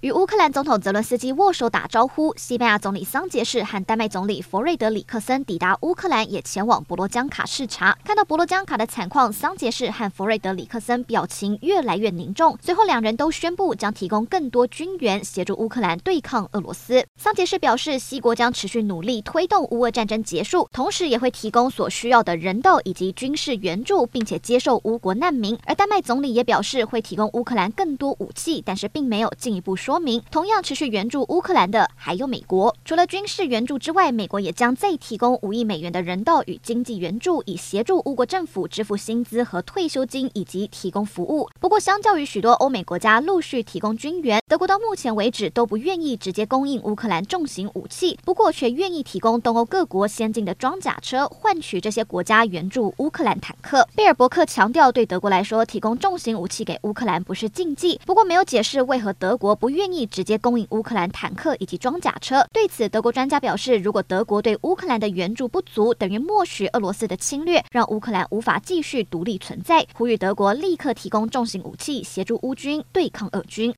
与乌克兰总统泽伦斯基握手打招呼，西班牙总理桑杰士和丹麦总理弗瑞德里克森抵达乌克兰，也前往博罗江卡视察。看到博罗江卡的惨况，桑杰士和弗瑞德里克森表情越来越凝重。随后，两人都宣布将提供更多军援协助乌克兰对抗俄罗斯。桑杰士表示，西国将持续努力推动乌俄战争结束，同时也会提供所需要的人道以及军事援助，并且接受乌国难民。而丹麦总理也表示会提供乌克兰更多武器，但是并没有进一步说。说明同样持续援助乌克兰的还有美国。除了军事援助之外，美国也将再提供五亿美元的人道与经济援助，以协助乌国政府支付薪资和退休金，以及提供服务。不过，相较于许多欧美国家陆续提供军援，德国到目前为止都不愿意直接供应乌克兰重型武器，不过却愿意提供东欧各国先进的装甲车，换取这些国家援助乌克兰坦克。贝尔伯克强调，对德国来说，提供重型武器给乌克兰不是禁忌，不过没有解释为何德国不愿。愿意直接供应乌克兰坦克以及装甲车。对此，德国专家表示，如果德国对乌克兰的援助不足，等于默许俄罗斯的侵略，让乌克兰无法继续独立存在。呼吁德国立刻提供重型武器，协助乌军对抗俄军。